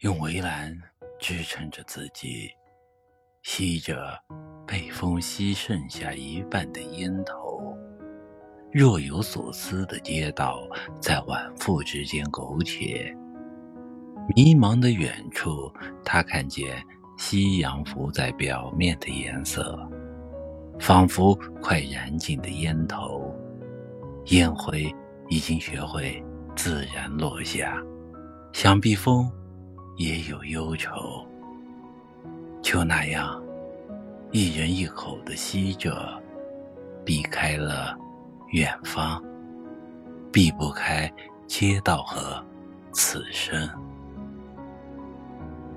用围栏支撑着自己，吸着被风吸剩下一半的烟头。若有所思的街道在晚复之间苟且，迷茫的远处，他看见夕阳浮在表面的颜色，仿佛快燃尽的烟头，烟灰已经学会自然落下，想必风也有忧愁，就那样，一人一口的吸着，避开了。远方，避不开街道和此生。